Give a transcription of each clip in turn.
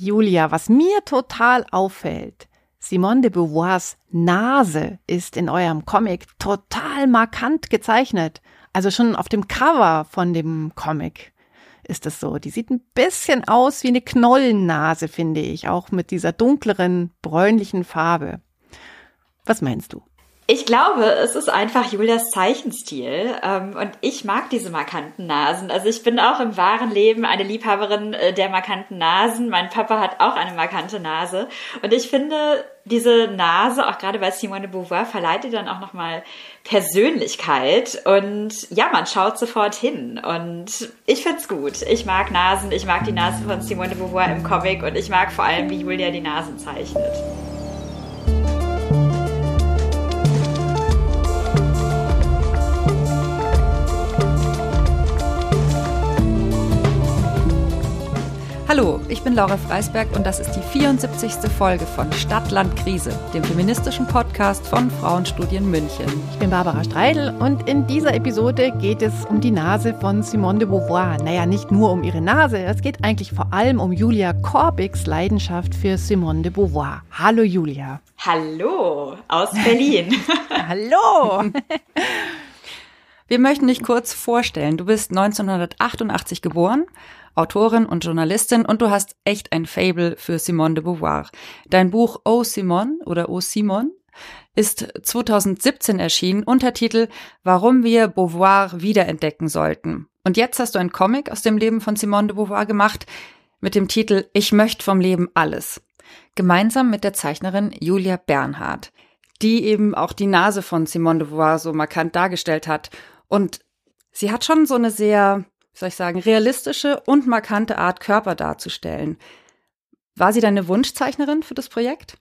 Julia, was mir total auffällt, Simone de Beauvoirs Nase ist in eurem Comic total markant gezeichnet. Also schon auf dem Cover von dem Comic ist es so. Die sieht ein bisschen aus wie eine Knollennase, finde ich, auch mit dieser dunkleren, bräunlichen Farbe. Was meinst du? Ich glaube, es ist einfach Julias Zeichenstil ähm, und ich mag diese markanten Nasen. Also ich bin auch im wahren Leben eine Liebhaberin äh, der markanten Nasen. Mein Papa hat auch eine markante Nase und ich finde diese Nase, auch gerade bei Simone de Beauvoir, verleiht ihr dann auch nochmal Persönlichkeit und ja, man schaut sofort hin und ich find's gut. Ich mag Nasen, ich mag die Nase von Simone de Beauvoir im Comic und ich mag vor allem, wie Julia die Nasen zeichnet. Hallo, ich bin Laura Freisberg und das ist die 74. Folge von Stadtland Krise, dem feministischen Podcast von Frauenstudien München. Ich bin Barbara Streidel und in dieser Episode geht es um die Nase von Simone de Beauvoir. Naja, nicht nur um ihre Nase, es geht eigentlich vor allem um Julia Korbigs Leidenschaft für Simone de Beauvoir. Hallo Julia. Hallo aus Berlin. Hallo. Wir möchten dich kurz vorstellen. Du bist 1988 geboren Autorin und Journalistin und du hast echt ein Fable für Simone de Beauvoir. Dein Buch Oh Simone oder Oh Simon ist 2017 erschienen, Untertitel Warum wir Beauvoir wiederentdecken sollten. Und jetzt hast du ein Comic aus dem Leben von Simone de Beauvoir gemacht mit dem Titel Ich möchte vom Leben alles. Gemeinsam mit der Zeichnerin Julia Bernhardt, die eben auch die Nase von Simone de Beauvoir so markant dargestellt hat. Und sie hat schon so eine sehr soll ich sagen, realistische und markante Art, Körper darzustellen. War sie deine Wunschzeichnerin für das Projekt?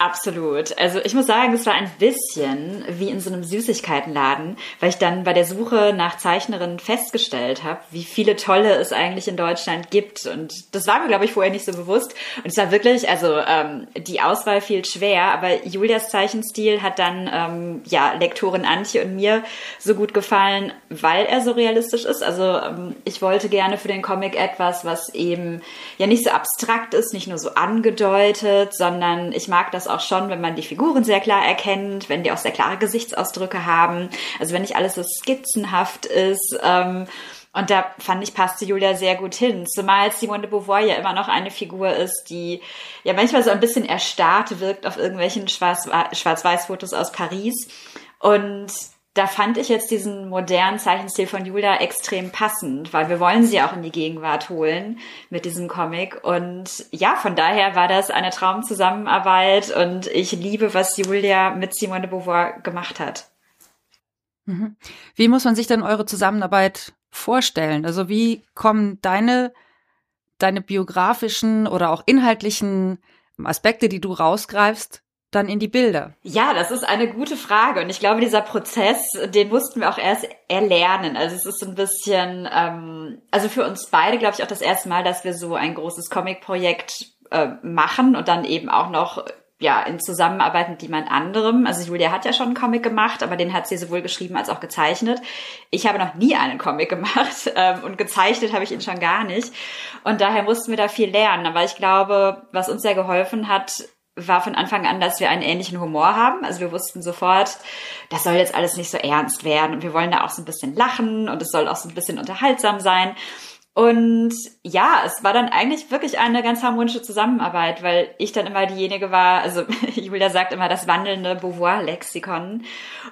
Absolut. Also ich muss sagen, es war ein bisschen wie in so einem Süßigkeitenladen, weil ich dann bei der Suche nach Zeichnerinnen festgestellt habe, wie viele tolle es eigentlich in Deutschland gibt. Und das war mir, glaube ich, vorher nicht so bewusst. Und es war wirklich, also ähm, die Auswahl fiel schwer, aber Julias Zeichenstil hat dann ähm, ja Lektorin Antje und mir so gut gefallen, weil er so realistisch ist. Also ähm, ich wollte gerne für den Comic etwas, was eben ja nicht so abstrakt ist, nicht nur so angedeutet, sondern ich mag das auch schon, wenn man die Figuren sehr klar erkennt, wenn die auch sehr klare Gesichtsausdrücke haben. Also wenn nicht alles so skizzenhaft ist. Ähm, und da fand ich, passte Julia sehr gut hin. Zumal Simone de Beauvoir ja immer noch eine Figur ist, die ja manchmal so ein bisschen erstarrt wirkt auf irgendwelchen Schwarz-Weiß-Fotos aus Paris. Und da fand ich jetzt diesen modernen Zeichenstil von Julia extrem passend, weil wir wollen sie auch in die Gegenwart holen mit diesem Comic. Und ja, von daher war das eine Traumzusammenarbeit und ich liebe, was Julia mit Simone de Beauvoir gemacht hat. Mhm. Wie muss man sich denn eure Zusammenarbeit vorstellen? Also wie kommen deine, deine biografischen oder auch inhaltlichen Aspekte, die du rausgreifst, dann in die Bilder? Ja, das ist eine gute Frage. Und ich glaube, dieser Prozess, den mussten wir auch erst erlernen. Also es ist ein bisschen, ähm, also für uns beide, glaube ich, auch das erste Mal, dass wir so ein großes Comic-Projekt äh, machen und dann eben auch noch ja, in Zusammenarbeit mit jemand anderem. Also Julia hat ja schon einen Comic gemacht, aber den hat sie sowohl geschrieben als auch gezeichnet. Ich habe noch nie einen Comic gemacht ähm, und gezeichnet habe ich ihn schon gar nicht. Und daher mussten wir da viel lernen. Aber ich glaube, was uns sehr geholfen hat, war von Anfang an, dass wir einen ähnlichen Humor haben. Also wir wussten sofort, das soll jetzt alles nicht so ernst werden und wir wollen da auch so ein bisschen lachen und es soll auch so ein bisschen unterhaltsam sein. Und ja, es war dann eigentlich wirklich eine ganz harmonische Zusammenarbeit, weil ich dann immer diejenige war, also Julia sagt immer das wandelnde Beauvoir-Lexikon.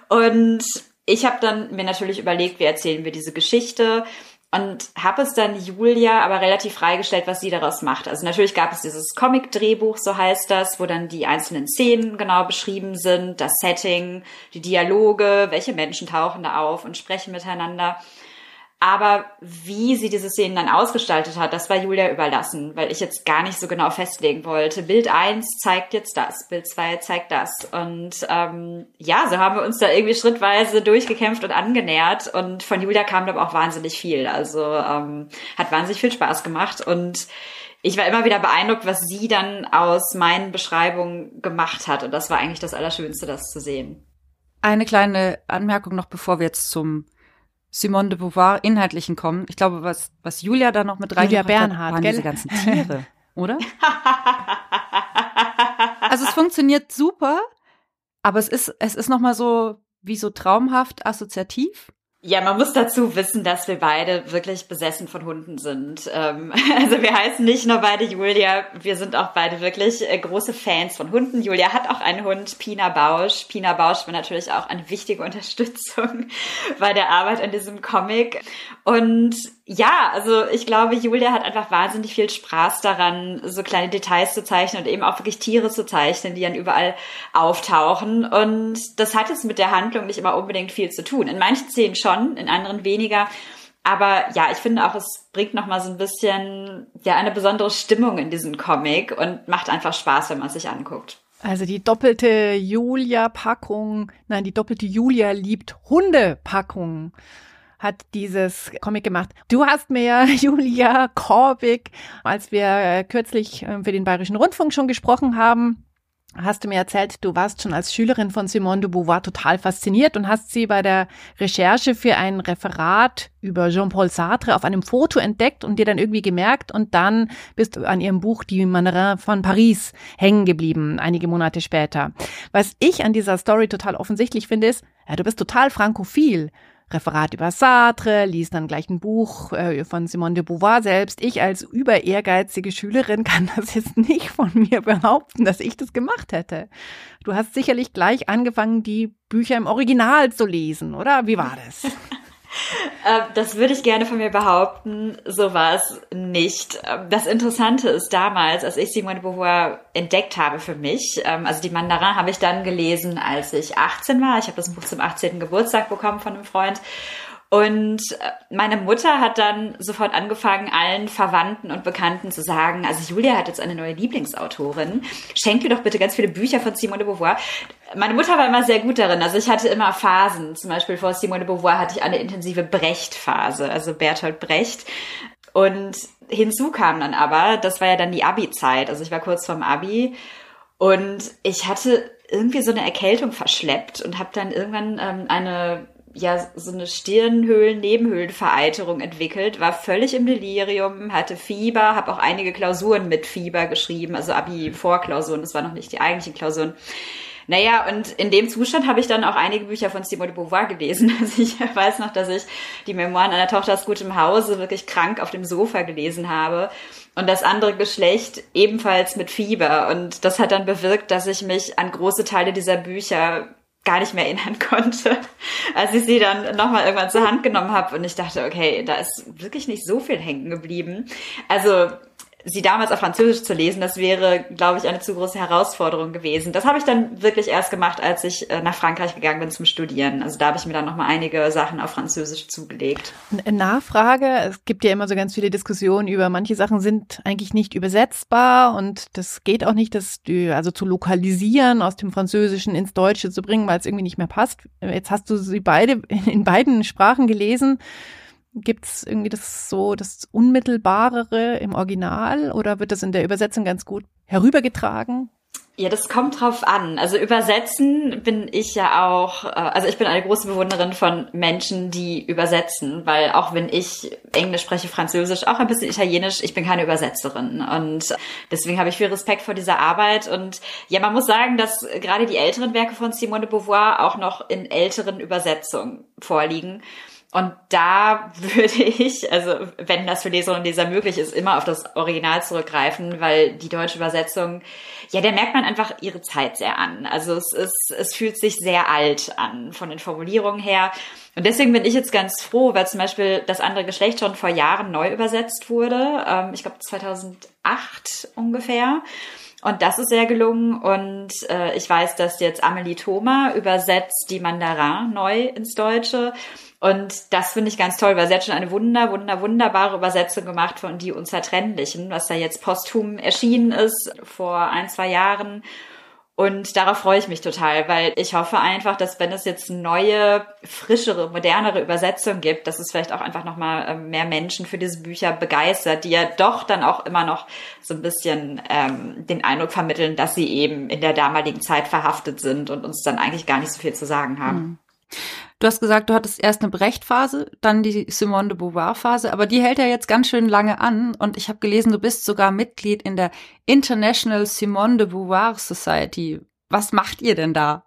Und ich habe dann mir natürlich überlegt, wie erzählen wir diese Geschichte und habe es dann Julia aber relativ freigestellt, was sie daraus macht. Also natürlich gab es dieses Comic-Drehbuch, so heißt das, wo dann die einzelnen Szenen genau beschrieben sind, das Setting, die Dialoge, welche Menschen tauchen da auf und sprechen miteinander. Aber wie sie diese Szenen dann ausgestaltet hat, das war Julia überlassen, weil ich jetzt gar nicht so genau festlegen wollte. Bild eins zeigt jetzt das, Bild zwei zeigt das. Und ähm, ja, so haben wir uns da irgendwie schrittweise durchgekämpft und angenähert. Und von Julia kam dann auch wahnsinnig viel. Also ähm, hat wahnsinnig viel Spaß gemacht. Und ich war immer wieder beeindruckt, was sie dann aus meinen Beschreibungen gemacht hat. Und das war eigentlich das Allerschönste, das zu sehen. Eine kleine Anmerkung noch, bevor wir jetzt zum Simone de Beauvoir inhaltlichen kommen. Ich glaube, was, was Julia da noch mit Julia Bernhard, hat, waren gell? diese ganzen Tiere, oder? Also es funktioniert super, aber es ist, es ist nochmal so, wie so traumhaft assoziativ. Ja, man muss dazu wissen, dass wir beide wirklich besessen von Hunden sind. Ähm, also wir heißen nicht nur beide Julia, wir sind auch beide wirklich äh, große Fans von Hunden. Julia hat auch einen Hund, Pina Bausch. Pina Bausch war natürlich auch eine wichtige Unterstützung bei der Arbeit an diesem Comic. Und ja, also ich glaube, Julia hat einfach wahnsinnig viel Spaß daran, so kleine Details zu zeichnen und eben auch wirklich Tiere zu zeichnen, die dann überall auftauchen. Und das hat jetzt mit der Handlung nicht immer unbedingt viel zu tun. In manchen Szenen schon, in anderen weniger. Aber ja, ich finde auch, es bringt nochmal so ein bisschen, ja, eine besondere Stimmung in diesen Comic und macht einfach Spaß, wenn man es sich anguckt. Also die doppelte Julia-Packung, nein, die doppelte Julia liebt Hunde-Packung hat dieses Comic gemacht. Du hast mir, Julia Korbig, als wir äh, kürzlich äh, für den Bayerischen Rundfunk schon gesprochen haben, hast du mir erzählt, du warst schon als Schülerin von Simone de Beauvoir total fasziniert und hast sie bei der Recherche für ein Referat über Jean-Paul Sartre auf einem Foto entdeckt und dir dann irgendwie gemerkt und dann bist du an ihrem Buch Die Mannerin von Paris hängen geblieben, einige Monate später. Was ich an dieser Story total offensichtlich finde, ist, ja, du bist total frankophil. Referat über Sartre, liest dann gleich ein Buch äh, von Simone de Beauvoir selbst. Ich als über ehrgeizige Schülerin kann das jetzt nicht von mir behaupten, dass ich das gemacht hätte. Du hast sicherlich gleich angefangen, die Bücher im Original zu lesen, oder? Wie war das? Äh, das würde ich gerne von mir behaupten. So war es nicht. Ähm, das Interessante ist damals, als ich Simone de Beauvoir entdeckt habe für mich, ähm, also die Mandarin habe ich dann gelesen, als ich 18 war. Ich habe das Buch zum 18. Geburtstag bekommen von einem Freund. Und äh, meine Mutter hat dann sofort angefangen, allen Verwandten und Bekannten zu sagen, also Julia hat jetzt eine neue Lieblingsautorin. Schenk ihr doch bitte ganz viele Bücher von Simone de Beauvoir. Meine Mutter war immer sehr gut darin. Also ich hatte immer Phasen. Zum Beispiel vor Simone de Beauvoir hatte ich eine intensive Brecht-Phase, also Bertolt Brecht. Und hinzu kam dann aber, das war ja dann die Abi-Zeit. Also ich war kurz vorm Abi und ich hatte irgendwie so eine Erkältung verschleppt und habe dann irgendwann ähm, eine ja so eine Stirnhöhlen-Nebenhöhlenvereiterung entwickelt, war völlig im Delirium, hatte Fieber, habe auch einige Klausuren mit Fieber geschrieben, also Abi-Vorklausuren, das waren noch nicht die eigentlichen Klausuren. Naja, und in dem Zustand habe ich dann auch einige Bücher von Simone de Beauvoir gelesen. Also ich weiß noch, dass ich die Memoiren einer Tochter aus gutem Hause wirklich krank auf dem Sofa gelesen habe und das andere Geschlecht ebenfalls mit Fieber. Und das hat dann bewirkt, dass ich mich an große Teile dieser Bücher gar nicht mehr erinnern konnte, als ich sie dann nochmal irgendwann zur Hand genommen habe und ich dachte, okay, da ist wirklich nicht so viel hängen geblieben. Also sie damals auf Französisch zu lesen, das wäre, glaube ich, eine zu große Herausforderung gewesen. Das habe ich dann wirklich erst gemacht, als ich äh, nach Frankreich gegangen bin zum Studieren. Also da habe ich mir dann nochmal einige Sachen auf Französisch zugelegt. Nachfrage, es gibt ja immer so ganz viele Diskussionen über, manche Sachen sind eigentlich nicht übersetzbar und das geht auch nicht, das also zu lokalisieren, aus dem Französischen ins Deutsche zu bringen, weil es irgendwie nicht mehr passt. Jetzt hast du sie beide in beiden Sprachen gelesen. Gibt es irgendwie das so das Unmittelbarere im Original oder wird das in der Übersetzung ganz gut herübergetragen? Ja, das kommt drauf an. Also übersetzen bin ich ja auch, äh, also ich bin eine große Bewunderin von Menschen, die übersetzen, weil auch wenn ich Englisch spreche, Französisch, auch ein bisschen Italienisch, ich bin keine Übersetzerin und deswegen habe ich viel Respekt vor dieser Arbeit und ja, man muss sagen, dass gerade die älteren Werke von Simone de Beauvoir auch noch in älteren Übersetzungen vorliegen. Und da würde ich, also wenn das für Leserinnen und Leser möglich ist, immer auf das Original zurückgreifen, weil die deutsche Übersetzung, ja, da merkt man einfach ihre Zeit sehr an. Also es ist, es fühlt sich sehr alt an von den Formulierungen her. Und deswegen bin ich jetzt ganz froh, weil zum Beispiel das andere Geschlecht schon vor Jahren neu übersetzt wurde. Ähm, ich glaube 2008 ungefähr. Und das ist sehr gelungen. Und äh, ich weiß, dass jetzt Amelie Thoma übersetzt die Mandarin neu ins Deutsche. Und das finde ich ganz toll, weil sie hat schon eine wunder, wunder, wunderbare Übersetzung gemacht von Die Unzertrennlichen, was da jetzt posthum erschienen ist vor ein, zwei Jahren. Und darauf freue ich mich total, weil ich hoffe einfach, dass wenn es jetzt neue, frischere, modernere Übersetzungen gibt, dass es vielleicht auch einfach nochmal ähm, mehr Menschen für diese Bücher begeistert, die ja doch dann auch immer noch so ein bisschen ähm, den Eindruck vermitteln, dass sie eben in der damaligen Zeit verhaftet sind und uns dann eigentlich gar nicht so viel zu sagen haben. Mhm. Du hast gesagt, du hattest erst eine Brecht-Phase, dann die Simone de Beauvoir-Phase, aber die hält ja jetzt ganz schön lange an und ich habe gelesen, du bist sogar Mitglied in der International Simone de Beauvoir Society. Was macht ihr denn da?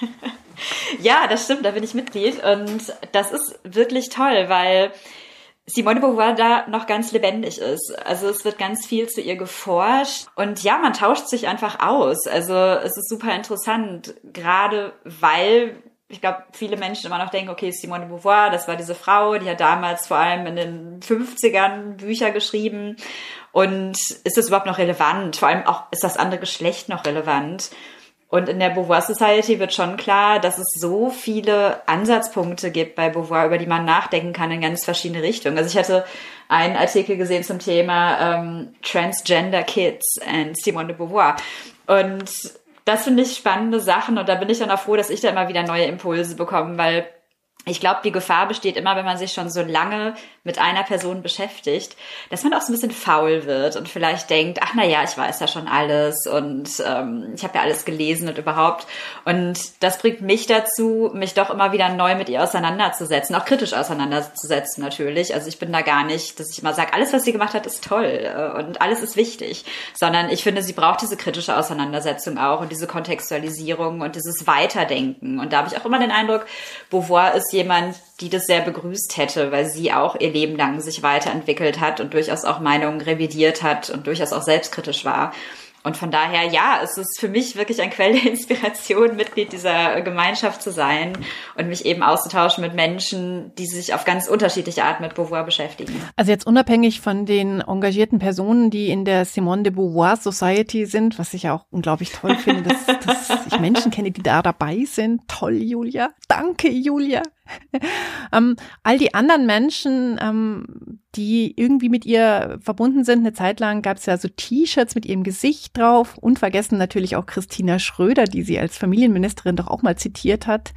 ja, das stimmt, da bin ich Mitglied und das ist wirklich toll, weil Simone Beauvoir da noch ganz lebendig ist. Also es wird ganz viel zu ihr geforscht und ja, man tauscht sich einfach aus. Also es ist super interessant, gerade weil ich glaube, viele Menschen immer noch denken, okay, Simone de Beauvoir, das war diese Frau, die hat damals vor allem in den 50ern Bücher geschrieben. Und ist das überhaupt noch relevant? Vor allem auch, ist das andere Geschlecht noch relevant? Und in der Beauvoir Society wird schon klar, dass es so viele Ansatzpunkte gibt bei Beauvoir, über die man nachdenken kann in ganz verschiedene Richtungen. Also ich hatte einen Artikel gesehen zum Thema ähm, Transgender Kids and Simone de Beauvoir. Und das finde ich spannende Sachen und da bin ich dann auch froh, dass ich da immer wieder neue Impulse bekomme, weil ich glaube, die Gefahr besteht immer, wenn man sich schon so lange mit einer Person beschäftigt, dass man auch so ein bisschen faul wird und vielleicht denkt, ach na ja, ich weiß ja schon alles und ähm, ich habe ja alles gelesen und überhaupt. Und das bringt mich dazu, mich doch immer wieder neu mit ihr auseinanderzusetzen, auch kritisch auseinanderzusetzen natürlich. Also ich bin da gar nicht, dass ich immer sage, alles, was sie gemacht hat, ist toll äh, und alles ist wichtig, sondern ich finde, sie braucht diese kritische Auseinandersetzung auch und diese Kontextualisierung und dieses Weiterdenken. Und da habe ich auch immer den Eindruck, Beauvoir ist jemand, die das sehr begrüßt hätte, weil sie auch ihr Leben lang sich weiterentwickelt hat und durchaus auch Meinungen revidiert hat und durchaus auch selbstkritisch war. Und von daher, ja, es ist für mich wirklich ein Quell der Inspiration, Mitglied dieser Gemeinschaft zu sein und mich eben auszutauschen mit Menschen, die sich auf ganz unterschiedliche Art mit Beauvoir beschäftigen. Also jetzt unabhängig von den engagierten Personen, die in der Simone de Beauvoir Society sind, was ich ja auch unglaublich toll finde, dass, dass ich Menschen kenne, die da dabei sind. Toll, Julia. Danke, Julia. ähm, all die anderen Menschen, ähm, die irgendwie mit ihr verbunden sind, eine Zeit lang gab es ja so T-Shirts mit ihrem Gesicht drauf. Unvergessen natürlich auch Christina Schröder, die sie als Familienministerin doch auch mal zitiert hat.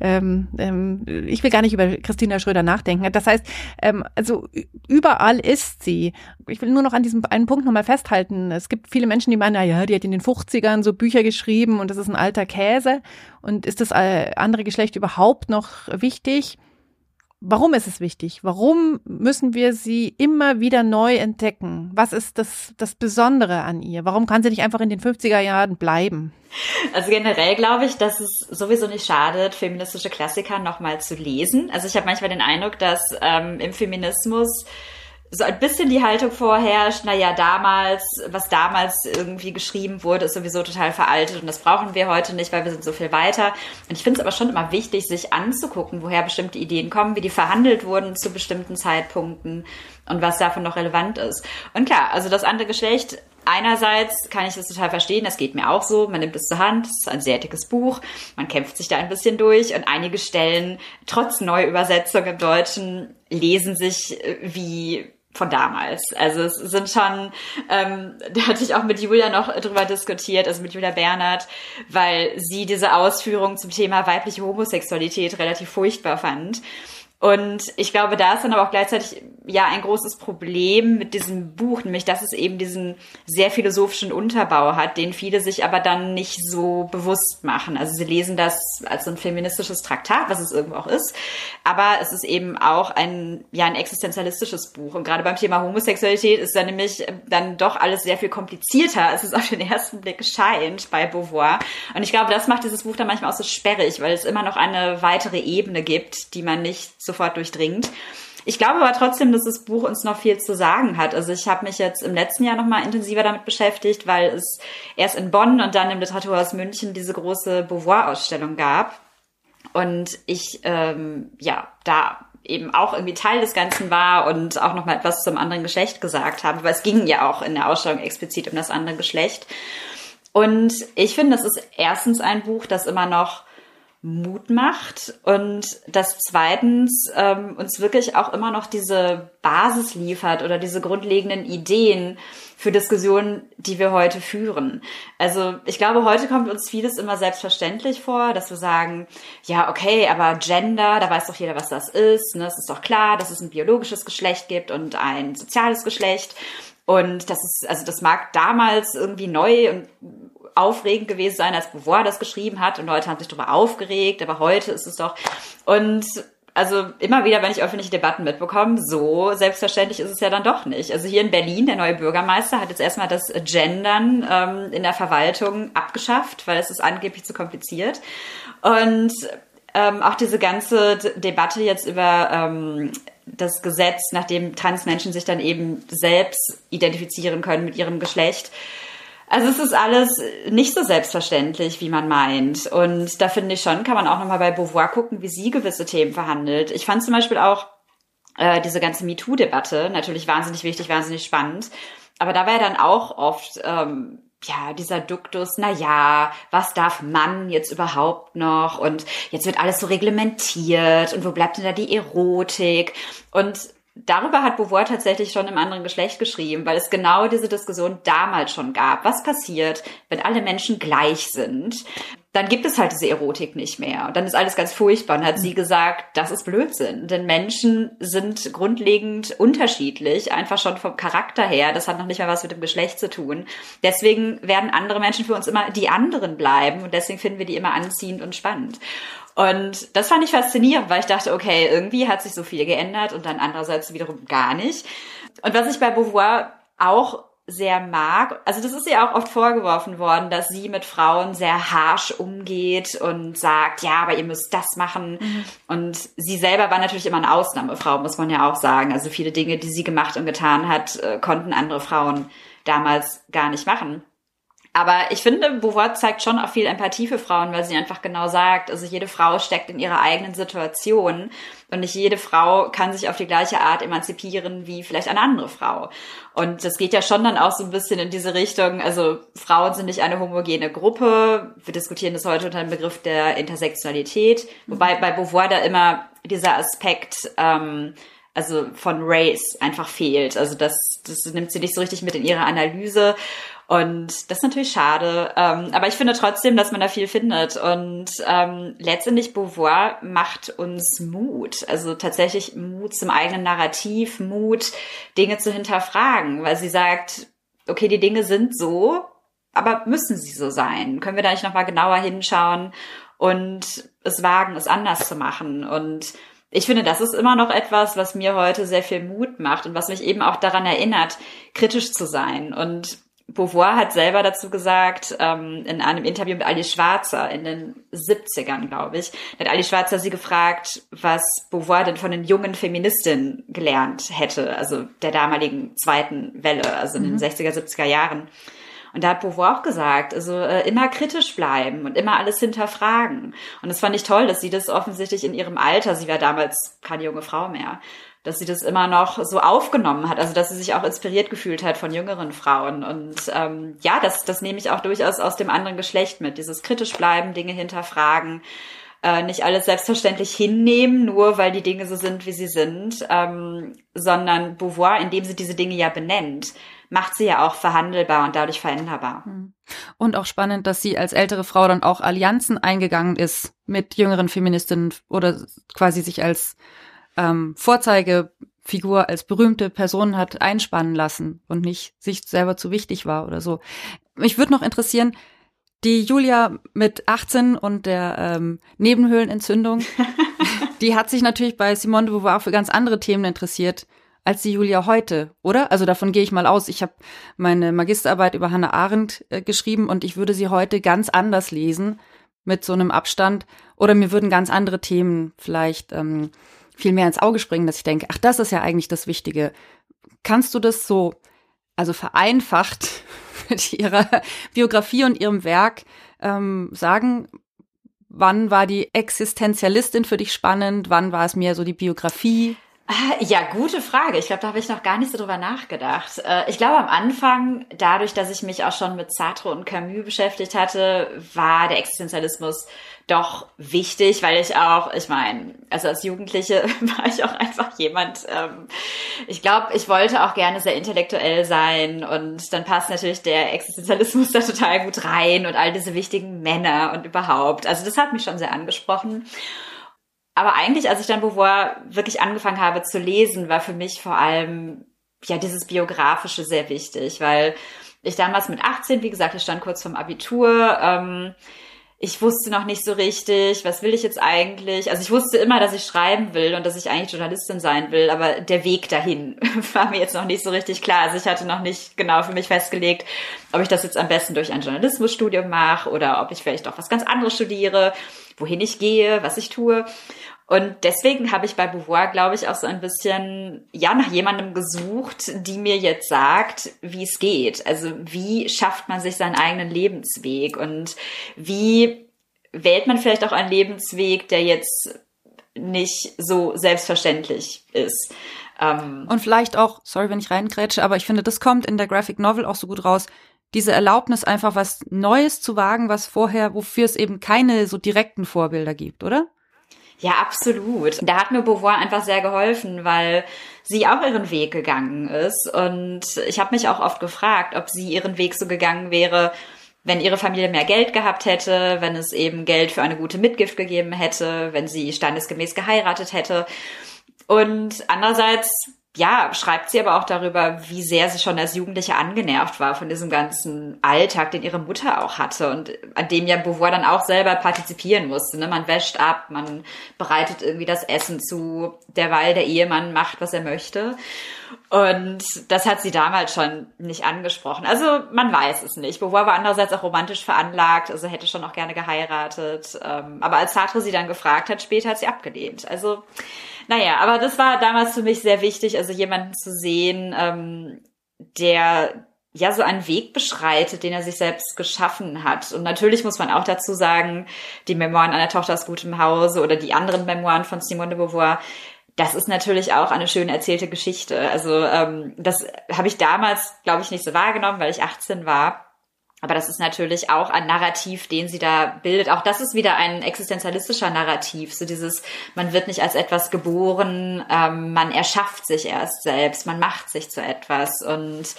Ähm, ähm, ich will gar nicht über Christina Schröder nachdenken. Das heißt, ähm, also überall ist sie. Ich will nur noch an diesem einen Punkt nochmal festhalten. Es gibt viele Menschen, die meinen, na ja, die hat in den 50ern so Bücher geschrieben und das ist ein alter Käse. Und ist das äh, andere Geschlecht überhaupt noch wichtig? Warum ist es wichtig? Warum müssen wir sie immer wieder neu entdecken? Was ist das, das Besondere an ihr? Warum kann sie nicht einfach in den 50er Jahren bleiben? Also generell glaube ich, dass es sowieso nicht schadet, feministische Klassiker nochmal zu lesen. Also ich habe manchmal den Eindruck, dass ähm, im Feminismus so ein bisschen die Haltung vorherrscht, naja, damals, was damals irgendwie geschrieben wurde, ist sowieso total veraltet und das brauchen wir heute nicht, weil wir sind so viel weiter. Und ich finde es aber schon immer wichtig, sich anzugucken, woher bestimmte Ideen kommen, wie die verhandelt wurden zu bestimmten Zeitpunkten und was davon noch relevant ist. Und klar, also das andere Geschlecht, einerseits kann ich das total verstehen, das geht mir auch so, man nimmt es zur Hand, es ist ein sehr dickes Buch, man kämpft sich da ein bisschen durch und einige Stellen, trotz Neuübersetzung im Deutschen, lesen sich äh, wie von damals. Also es sind schon, ähm, da hatte ich auch mit Julia noch drüber diskutiert, also mit Julia Bernhard, weil sie diese Ausführung zum Thema weibliche Homosexualität relativ furchtbar fand. Und ich glaube, da ist dann aber auch gleichzeitig ja ein großes Problem mit diesem Buch, nämlich dass es eben diesen sehr philosophischen Unterbau hat, den viele sich aber dann nicht so bewusst machen. Also sie lesen das als so ein feministisches Traktat, was es irgendwo auch ist, aber es ist eben auch ein ja ein existenzialistisches Buch. Und gerade beim Thema Homosexualität ist dann nämlich dann doch alles sehr viel komplizierter, als es auf den ersten Blick scheint bei Beauvoir. Und ich glaube, das macht dieses Buch dann manchmal auch so sperrig, weil es immer noch eine weitere Ebene gibt, die man nicht sofort durchdringt. Ich glaube aber trotzdem, dass das Buch uns noch viel zu sagen hat. Also ich habe mich jetzt im letzten Jahr noch mal intensiver damit beschäftigt, weil es erst in Bonn und dann im Literaturhaus München diese große Beauvoir-Ausstellung gab. Und ich, ähm, ja, da eben auch irgendwie Teil des Ganzen war und auch noch mal etwas zum anderen Geschlecht gesagt habe. Aber es ging ja auch in der Ausstellung explizit um das andere Geschlecht. Und ich finde, das ist erstens ein Buch, das immer noch Mut macht und das zweitens ähm, uns wirklich auch immer noch diese Basis liefert oder diese grundlegenden Ideen für Diskussionen, die wir heute führen. Also ich glaube, heute kommt uns vieles immer selbstverständlich vor, dass wir sagen, ja, okay, aber Gender, da weiß doch jeder, was das ist. Ne? Es ist doch klar, dass es ein biologisches Geschlecht gibt und ein soziales Geschlecht. Und das ist, also das mag damals irgendwie neu und aufregend gewesen sein, als Beauvoir das geschrieben hat und Leute haben sich darüber aufgeregt, aber heute ist es doch und also immer wieder, wenn ich öffentliche Debatten mitbekomme, so selbstverständlich ist es ja dann doch nicht. Also hier in Berlin, der neue Bürgermeister hat jetzt erstmal das Gendern ähm, in der Verwaltung abgeschafft, weil es ist angeblich zu kompliziert. Und ähm, auch diese ganze Debatte jetzt über ähm, das Gesetz, nachdem Transmenschen sich dann eben selbst identifizieren können mit ihrem Geschlecht, also es ist alles nicht so selbstverständlich, wie man meint. Und da finde ich schon, kann man auch nochmal bei Beauvoir gucken, wie sie gewisse Themen verhandelt. Ich fand zum Beispiel auch äh, diese ganze MeToo-Debatte natürlich wahnsinnig wichtig, wahnsinnig spannend. Aber da war ja dann auch oft ähm, ja, dieser Duktus, na ja, was darf man jetzt überhaupt noch? Und jetzt wird alles so reglementiert und wo bleibt denn da die Erotik? Und darüber hat Beauvoir tatsächlich schon im anderen Geschlecht geschrieben, weil es genau diese Diskussion damals schon gab. Was passiert, wenn alle Menschen gleich sind? Dann gibt es halt diese Erotik nicht mehr. Und dann ist alles ganz furchtbar. Und hat sie gesagt, das ist Blödsinn. Denn Menschen sind grundlegend unterschiedlich, einfach schon vom Charakter her. Das hat noch nicht mal was mit dem Geschlecht zu tun. Deswegen werden andere Menschen für uns immer die anderen bleiben. Und deswegen finden wir die immer anziehend und spannend. Und das fand ich faszinierend, weil ich dachte, okay, irgendwie hat sich so viel geändert und dann andererseits wiederum gar nicht. Und was ich bei Beauvoir auch sehr mag, also das ist ihr auch oft vorgeworfen worden, dass sie mit Frauen sehr harsh umgeht und sagt, ja, aber ihr müsst das machen. Mhm. Und sie selber war natürlich immer eine Ausnahmefrau, muss man ja auch sagen. Also viele Dinge, die sie gemacht und getan hat, äh, konnten andere Frauen damals gar nicht machen. Aber ich finde, Beauvoir zeigt schon auch viel Empathie für Frauen, weil sie einfach genau sagt, also jede Frau steckt in ihrer eigenen Situation und nicht jede Frau kann sich auf die gleiche Art emanzipieren wie vielleicht eine andere Frau. Und das geht ja schon dann auch so ein bisschen in diese Richtung, also Frauen sind nicht eine homogene Gruppe. Wir diskutieren das heute unter dem Begriff der Intersektionalität, wobei bei Beauvoir da immer dieser Aspekt ähm, also von Race einfach fehlt. Also das, das nimmt sie nicht so richtig mit in ihre Analyse. Und das ist natürlich schade. Ähm, aber ich finde trotzdem, dass man da viel findet. Und ähm, letztendlich Beauvoir macht uns Mut. Also tatsächlich Mut zum eigenen Narrativ, Mut, Dinge zu hinterfragen. Weil sie sagt, okay, die Dinge sind so, aber müssen sie so sein? Können wir da nicht nochmal genauer hinschauen und es wagen, es anders zu machen? Und ich finde, das ist immer noch etwas, was mir heute sehr viel Mut macht und was mich eben auch daran erinnert, kritisch zu sein und Beauvoir hat selber dazu gesagt, ähm, in einem Interview mit Ali Schwarzer in den 70ern, glaube ich, hat Ali Schwarzer sie gefragt, was Beauvoir denn von den jungen Feministinnen gelernt hätte, also der damaligen zweiten Welle, also in den 60er, mhm. 70er Jahren. Und da hat Beauvoir auch gesagt, also äh, immer kritisch bleiben und immer alles hinterfragen. Und das fand ich toll, dass sie das offensichtlich in ihrem Alter, sie war damals keine junge Frau mehr, dass sie das immer noch so aufgenommen hat, also dass sie sich auch inspiriert gefühlt hat von jüngeren Frauen. Und ähm, ja, das, das nehme ich auch durchaus aus dem anderen Geschlecht mit. Dieses kritisch bleiben, Dinge hinterfragen, äh, nicht alles selbstverständlich hinnehmen, nur weil die Dinge so sind, wie sie sind, ähm, sondern Beauvoir, indem sie diese Dinge ja benennt, macht sie ja auch verhandelbar und dadurch veränderbar. Hm. Und auch spannend, dass sie als ältere Frau dann auch Allianzen eingegangen ist mit jüngeren Feministinnen oder quasi sich als ähm, Vorzeigefigur als berühmte Person hat einspannen lassen und nicht sich selber zu wichtig war oder so. Mich würde noch interessieren, die Julia mit 18 und der ähm, Nebenhöhlenentzündung, die hat sich natürlich bei Simone de Beauvoir für ganz andere Themen interessiert als die Julia heute, oder? Also davon gehe ich mal aus. Ich habe meine Magisterarbeit über Hannah Arendt äh, geschrieben und ich würde sie heute ganz anders lesen mit so einem Abstand oder mir würden ganz andere Themen vielleicht ähm, viel mehr ins Auge springen, dass ich denke, ach, das ist ja eigentlich das Wichtige. Kannst du das so, also vereinfacht mit ihrer Biografie und ihrem Werk ähm, sagen, wann war die Existenzialistin für dich spannend, wann war es mehr so die Biografie? Ja, gute Frage. Ich glaube, da habe ich noch gar nicht so drüber nachgedacht. Äh, ich glaube, am Anfang, dadurch, dass ich mich auch schon mit Sartre und Camus beschäftigt hatte, war der Existenzialismus doch wichtig, weil ich auch, ich meine, also als Jugendliche war ich auch einfach jemand, ähm, ich glaube, ich wollte auch gerne sehr intellektuell sein und dann passt natürlich der Existenzialismus da total gut rein und all diese wichtigen Männer und überhaupt. Also das hat mich schon sehr angesprochen. Aber eigentlich, als ich dann Beauvoir wirklich angefangen habe zu lesen, war für mich vor allem ja dieses biografische sehr wichtig, weil ich damals mit 18, wie gesagt, ich stand kurz vorm Abitur, ähm, ich wusste noch nicht so richtig, was will ich jetzt eigentlich? Also ich wusste immer, dass ich schreiben will und dass ich eigentlich Journalistin sein will, aber der Weg dahin war mir jetzt noch nicht so richtig klar. Also ich hatte noch nicht genau für mich festgelegt, ob ich das jetzt am besten durch ein Journalismusstudium mache oder ob ich vielleicht auch was ganz anderes studiere, wohin ich gehe, was ich tue. Und deswegen habe ich bei Beauvoir, glaube ich, auch so ein bisschen, ja, nach jemandem gesucht, die mir jetzt sagt, wie es geht. Also wie schafft man sich seinen eigenen Lebensweg und wie wählt man vielleicht auch einen Lebensweg, der jetzt nicht so selbstverständlich ist. Ähm und vielleicht auch, sorry, wenn ich reingrätsche, aber ich finde, das kommt in der Graphic Novel auch so gut raus, diese Erlaubnis einfach was Neues zu wagen, was vorher, wofür es eben keine so direkten Vorbilder gibt, oder? Ja, absolut. Da hat mir Beauvoir einfach sehr geholfen, weil sie auch ihren Weg gegangen ist. Und ich habe mich auch oft gefragt, ob sie ihren Weg so gegangen wäre, wenn ihre Familie mehr Geld gehabt hätte, wenn es eben Geld für eine gute Mitgift gegeben hätte, wenn sie standesgemäß geheiratet hätte. Und andererseits ja, schreibt sie aber auch darüber, wie sehr sie schon als Jugendliche angenervt war von diesem ganzen Alltag, den ihre Mutter auch hatte und an dem ja Beauvoir dann auch selber partizipieren musste. Ne? Man wäscht ab, man bereitet irgendwie das Essen zu, derweil der Ehemann macht, was er möchte. Und das hat sie damals schon nicht angesprochen. Also man weiß es nicht. Beauvoir war andererseits auch romantisch veranlagt, also hätte schon auch gerne geheiratet. Ähm, aber als Sartre sie dann gefragt hat, später hat sie abgelehnt. Also naja, aber das war damals für mich sehr wichtig, also jemanden zu sehen, ähm, der ja so einen Weg beschreitet, den er sich selbst geschaffen hat. Und natürlich muss man auch dazu sagen, die Memoiren einer Tochter aus gutem Hause oder die anderen Memoiren von Simone de Beauvoir, das ist natürlich auch eine schön erzählte Geschichte. Also ähm, das habe ich damals, glaube ich, nicht so wahrgenommen, weil ich 18 war. Aber das ist natürlich auch ein Narrativ, den sie da bildet. Auch das ist wieder ein existenzialistischer Narrativ. So dieses, man wird nicht als etwas geboren, ähm, man erschafft sich erst selbst, man macht sich zu etwas. Und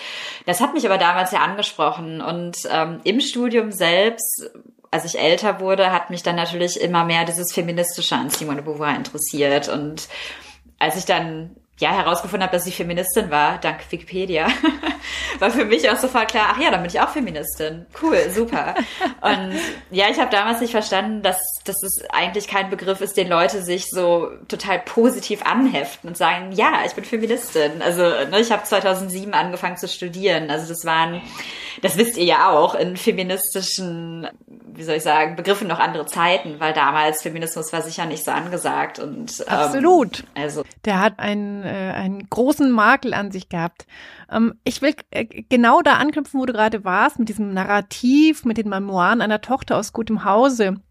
das hat mich aber damals ja angesprochen. Und ähm, im Studium selbst als ich älter wurde, hat mich dann natürlich immer mehr dieses Feministische an Simone Beauvoir interessiert. Und als ich dann ja, herausgefunden habe, dass ich Feministin war, dank Wikipedia, war für mich auch sofort klar, ach ja, dann bin ich auch Feministin. Cool, super. Und ja, ich habe damals nicht verstanden, dass, dass es eigentlich kein Begriff ist, den Leute sich so total positiv anheften und sagen, ja, ich bin Feministin. Also ne, ich habe 2007 angefangen zu studieren. Also das waren, das wisst ihr ja auch, in feministischen, wie soll ich sagen, Begriffen noch andere Zeiten, weil damals Feminismus war sicher nicht so angesagt. Und, ähm, Absolut. Also der hat einen einen großen Makel an sich gehabt. Ähm, ich will äh, genau da anknüpfen, wo du gerade warst, mit diesem Narrativ, mit den Memoiren einer Tochter aus gutem Hause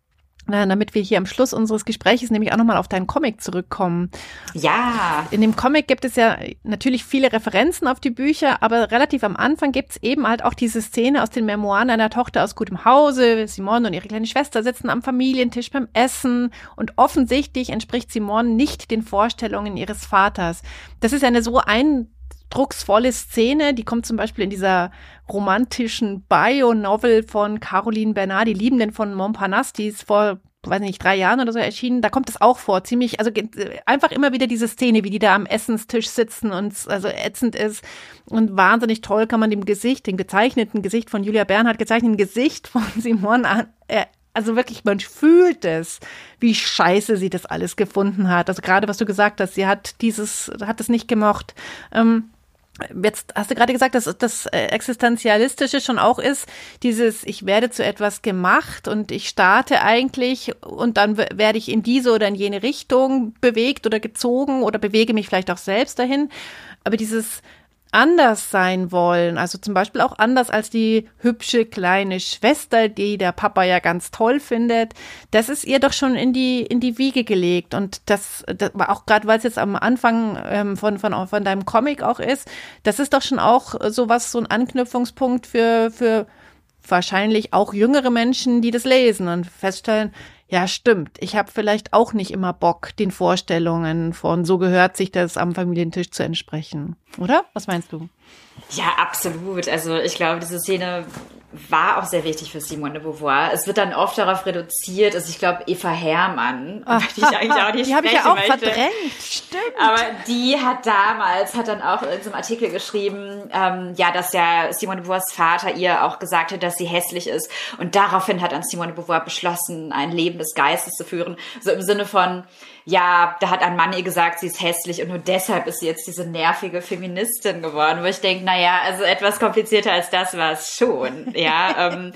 damit wir hier am Schluss unseres Gesprächs nämlich auch nochmal auf deinen Comic zurückkommen. Ja. In dem Comic gibt es ja natürlich viele Referenzen auf die Bücher, aber relativ am Anfang gibt es eben halt auch diese Szene aus den Memoiren einer Tochter aus gutem Hause. Simone und ihre kleine Schwester sitzen am Familientisch beim Essen und offensichtlich entspricht Simone nicht den Vorstellungen ihres Vaters. Das ist eine so ein drucksvolle Szene, die kommt zum Beispiel in dieser romantischen Bio-Novel von Caroline Bernard, die Liebenden von Montparnasse, die ist vor weiß nicht, drei Jahren oder so erschienen, da kommt es auch vor, ziemlich, also einfach immer wieder diese Szene, wie die da am Essenstisch sitzen und also ätzend ist und wahnsinnig toll kann man dem Gesicht, dem gezeichneten Gesicht von Julia Bernhardt, gezeichneten Gesicht von Simon an, äh, also wirklich, man fühlt es, wie scheiße sie das alles gefunden hat. Also gerade was du gesagt hast, sie hat dieses, hat es nicht gemocht. Ähm, Jetzt hast du gerade gesagt, dass das äh, Existenzialistische schon auch ist, dieses, ich werde zu etwas gemacht und ich starte eigentlich und dann werde ich in diese oder in jene Richtung bewegt oder gezogen oder bewege mich vielleicht auch selbst dahin. Aber dieses, anders sein wollen, also zum Beispiel auch anders als die hübsche kleine Schwester, die der Papa ja ganz toll findet, das ist ihr doch schon in die in die Wiege gelegt. Und das, das war auch gerade, weil es jetzt am Anfang ähm, von von von deinem Comic auch ist, das ist doch schon auch sowas so ein Anknüpfungspunkt für für wahrscheinlich auch jüngere Menschen, die das lesen und feststellen, ja, stimmt. Ich habe vielleicht auch nicht immer Bock, den Vorstellungen von so gehört sich das am Familientisch zu entsprechen. Oder? Was meinst du? Ja, absolut. Also ich glaube, diese Szene war auch sehr wichtig für Simone de Beauvoir. Es wird dann oft darauf reduziert, also ich glaube Eva Herrmann, Ach, die ich eigentlich auch nicht Die habe ich ja auch möchte. verdrängt, stimmt. Aber die hat damals, hat dann auch in so einem Artikel geschrieben, ähm, ja, dass ja Simone de Beauvoirs Vater ihr auch gesagt hat, dass sie hässlich ist. Und daraufhin hat dann Simone de Beauvoir beschlossen, ein Leben des Geistes zu führen. So im Sinne von, ja, da hat ein Mann ihr gesagt, sie ist hässlich und nur deshalb ist sie jetzt diese nervige Feministin geworden, wo ich denke, naja, also etwas komplizierter als das war es schon, ja. ähm,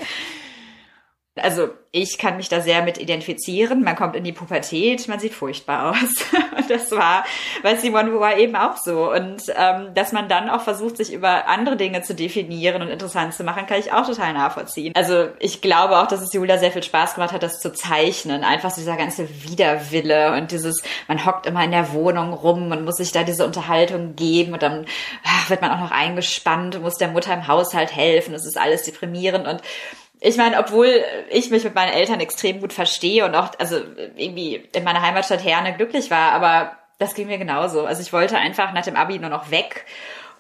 also ich kann mich da sehr mit identifizieren. Man kommt in die Pubertät, man sieht furchtbar aus. Und das war bei Simone Beauvoir eben auch so. Und ähm, dass man dann auch versucht, sich über andere Dinge zu definieren und interessant zu machen, kann ich auch total nachvollziehen. Also ich glaube auch, dass es Julia sehr viel Spaß gemacht hat, das zu zeichnen. Einfach dieser ganze Widerwille und dieses, man hockt immer in der Wohnung rum und muss sich da diese Unterhaltung geben und dann ach, wird man auch noch eingespannt und muss der Mutter im Haushalt helfen. Das ist alles deprimierend und ich meine, obwohl ich mich mit meinen Eltern extrem gut verstehe und auch, also irgendwie in meiner Heimatstadt Herne glücklich war, aber das ging mir genauso. Also ich wollte einfach nach dem Abi nur noch weg.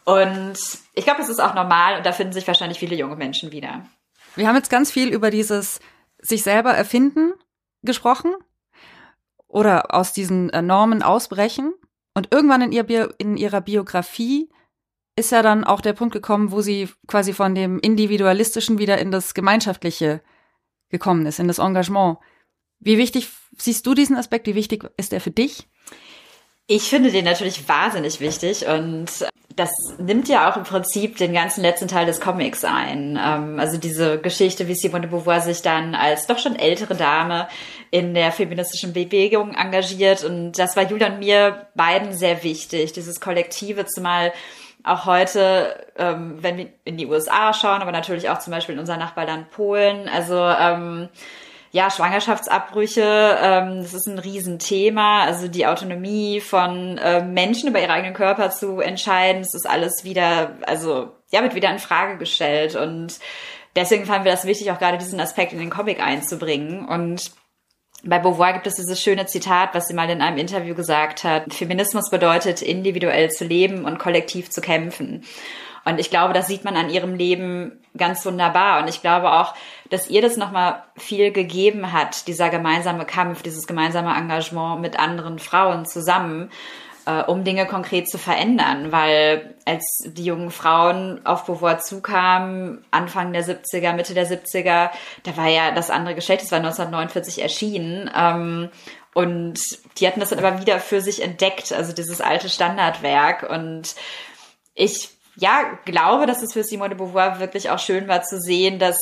Und ich glaube, es ist auch normal und da finden sich wahrscheinlich viele junge Menschen wieder. Wir haben jetzt ganz viel über dieses sich selber erfinden gesprochen oder aus diesen äh, Normen ausbrechen. Und irgendwann in, ihr in ihrer Biografie ist ja dann auch der Punkt gekommen, wo sie quasi von dem Individualistischen wieder in das Gemeinschaftliche gekommen ist, in das Engagement. Wie wichtig siehst du diesen Aspekt? Wie wichtig ist er für dich? Ich finde den natürlich wahnsinnig wichtig und das nimmt ja auch im Prinzip den ganzen letzten Teil des Comics ein. Ähm, also diese Geschichte, wie Simone de Beauvoir sich dann als doch schon ältere Dame in der feministischen Bewegung engagiert und das war Julia und mir beiden sehr wichtig, dieses Kollektive zumal auch heute, ähm, wenn wir in die USA schauen, aber natürlich auch zum Beispiel in unser Nachbarland Polen, also ähm, ja, Schwangerschaftsabbrüche, ähm, das ist ein Riesenthema. Also die Autonomie von äh, Menschen über ihre eigenen Körper zu entscheiden, das ist alles wieder, also ja, wird wieder in Frage gestellt. Und deswegen fanden wir das wichtig, auch gerade diesen Aspekt in den Comic einzubringen. Und bei Beauvoir gibt es dieses schöne Zitat, was sie mal in einem Interview gesagt hat. Feminismus bedeutet, individuell zu leben und kollektiv zu kämpfen. Und ich glaube, das sieht man an ihrem Leben ganz wunderbar. Und ich glaube auch, dass ihr das nochmal viel gegeben hat, dieser gemeinsame Kampf, dieses gemeinsame Engagement mit anderen Frauen zusammen äh, um Dinge konkret zu verändern, weil als die jungen Frauen auf Beauvoir zukamen, Anfang der 70er, Mitte der 70er, da war ja das andere Geschlecht, das war 1949 erschienen. Ähm, und die hatten das dann aber wieder für sich entdeckt, also dieses alte Standardwerk. Und ich ja, glaube, dass es für Simone de Beauvoir wirklich auch schön war zu sehen, dass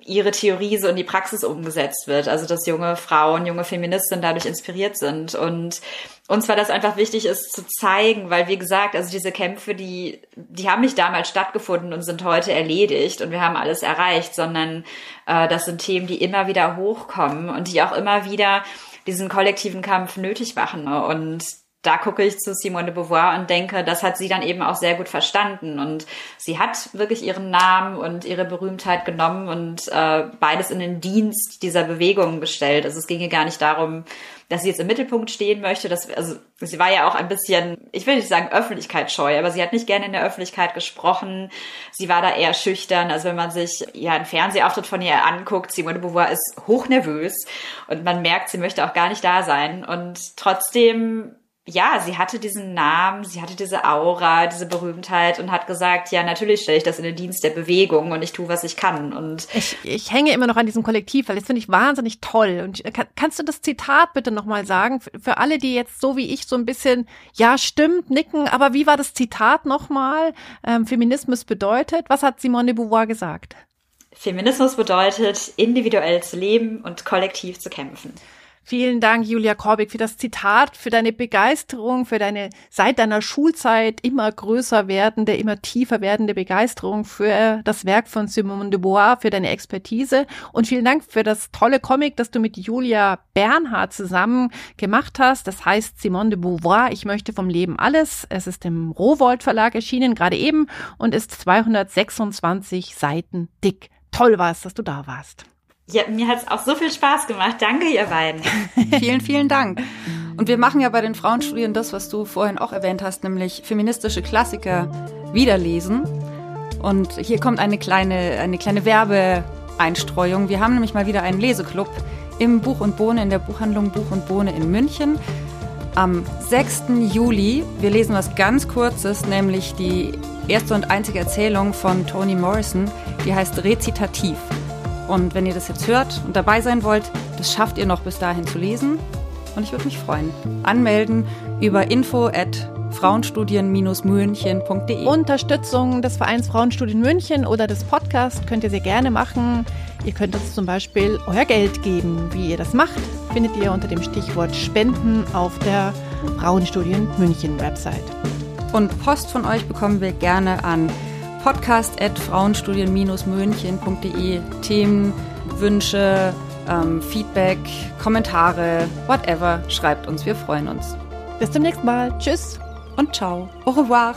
ihre Theorie so in die Praxis umgesetzt wird. Also, dass junge Frauen, junge Feministinnen dadurch inspiriert sind. Und uns war das einfach wichtig, es zu zeigen, weil, wie gesagt, also diese Kämpfe, die, die haben nicht damals stattgefunden und sind heute erledigt und wir haben alles erreicht, sondern äh, das sind Themen, die immer wieder hochkommen und die auch immer wieder diesen kollektiven Kampf nötig machen. Und da gucke ich zu Simone de Beauvoir und denke, das hat sie dann eben auch sehr gut verstanden. Und sie hat wirklich ihren Namen und ihre Berühmtheit genommen und äh, beides in den Dienst dieser Bewegung gestellt. Also es ging ihr gar nicht darum, dass sie jetzt im Mittelpunkt stehen möchte. Dass, also sie war ja auch ein bisschen, ich will nicht sagen öffentlichkeitsscheu, aber sie hat nicht gerne in der Öffentlichkeit gesprochen. Sie war da eher schüchtern. Also wenn man sich ja einen Fernsehauftritt von ihr anguckt, Simone de Beauvoir ist hochnervös und man merkt, sie möchte auch gar nicht da sein. Und trotzdem ja, sie hatte diesen Namen, sie hatte diese Aura, diese Berühmtheit und hat gesagt, ja, natürlich stelle ich das in den Dienst der Bewegung und ich tue, was ich kann. Und ich, ich hänge immer noch an diesem Kollektiv, weil das finde ich wahnsinnig toll. Und kann, kannst du das Zitat bitte nochmal sagen? Für, für alle, die jetzt so wie ich so ein bisschen, ja, stimmt, nicken, aber wie war das Zitat nochmal? Ähm, Feminismus bedeutet, was hat Simone de Beauvoir gesagt? Feminismus bedeutet, individuell zu leben und kollektiv zu kämpfen. Vielen Dank, Julia Korbig, für das Zitat, für deine Begeisterung, für deine seit deiner Schulzeit immer größer werdende, immer tiefer werdende Begeisterung für das Werk von Simone de Beauvoir, für deine Expertise und vielen Dank für das tolle Comic, das du mit Julia Bernhard zusammen gemacht hast. Das heißt Simone de Beauvoir, ich möchte vom Leben alles. Es ist im Rowold Verlag erschienen, gerade eben und ist 226 Seiten dick. Toll war es, dass du da warst. Ja, mir hat es auch so viel Spaß gemacht. Danke, ihr beiden. vielen, vielen Dank. Und wir machen ja bei den Frauenstudien das, was du vorhin auch erwähnt hast, nämlich feministische Klassiker wiederlesen. Und hier kommt eine kleine, eine kleine Werbeeinstreuung. Wir haben nämlich mal wieder einen Leseclub im Buch und Bohne in der Buchhandlung Buch und Bohne in München. Am 6. Juli, wir lesen was ganz Kurzes, nämlich die erste und einzige Erzählung von Toni Morrison, die heißt Rezitativ. Und wenn ihr das jetzt hört und dabei sein wollt, das schafft ihr noch bis dahin zu lesen. Und ich würde mich freuen. Anmelden über info at frauenstudien-münchen.de. Unterstützung des Vereins Frauenstudien München oder des Podcasts könnt ihr sehr gerne machen. Ihr könnt uns zum Beispiel euer Geld geben. Wie ihr das macht, findet ihr unter dem Stichwort Spenden auf der Frauenstudien München Website. Und Post von euch bekommen wir gerne an podcast.frauenstudien-münchen.de Themen, Wünsche, ähm, Feedback, Kommentare, whatever. Schreibt uns, wir freuen uns. Bis zum nächsten Mal. Tschüss und ciao. Au revoir.